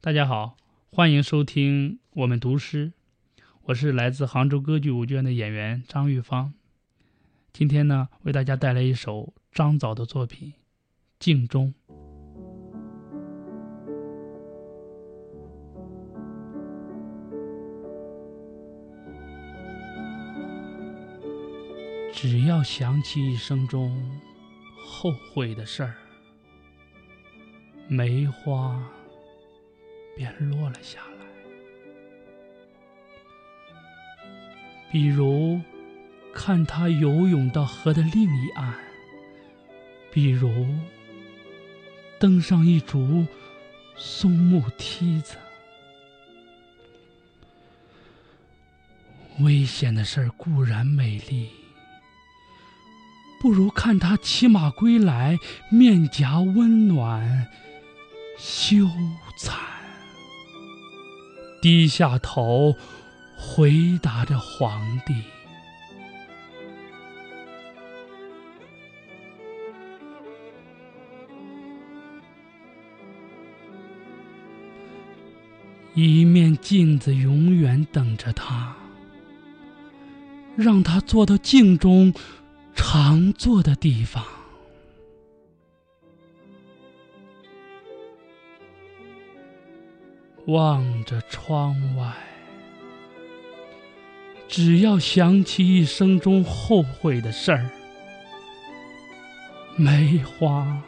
大家好，欢迎收听我们读诗，我是来自杭州歌剧舞剧院的演员张玉芳。今天呢，为大家带来一首张枣的作品《镜中》。只要想起一生中后悔的事儿，梅花便落了下来。比如看他游泳到河的另一岸，比如登上一株松木梯子。危险的事固然美丽。不如看他骑马归来，面颊温暖，羞惭，低下头回答着皇帝。一面镜子永远等着他，让他坐到镜中。常坐的地方，望着窗外，只要想起一生中后悔的事儿，梅花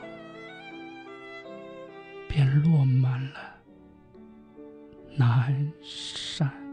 便落满了南山。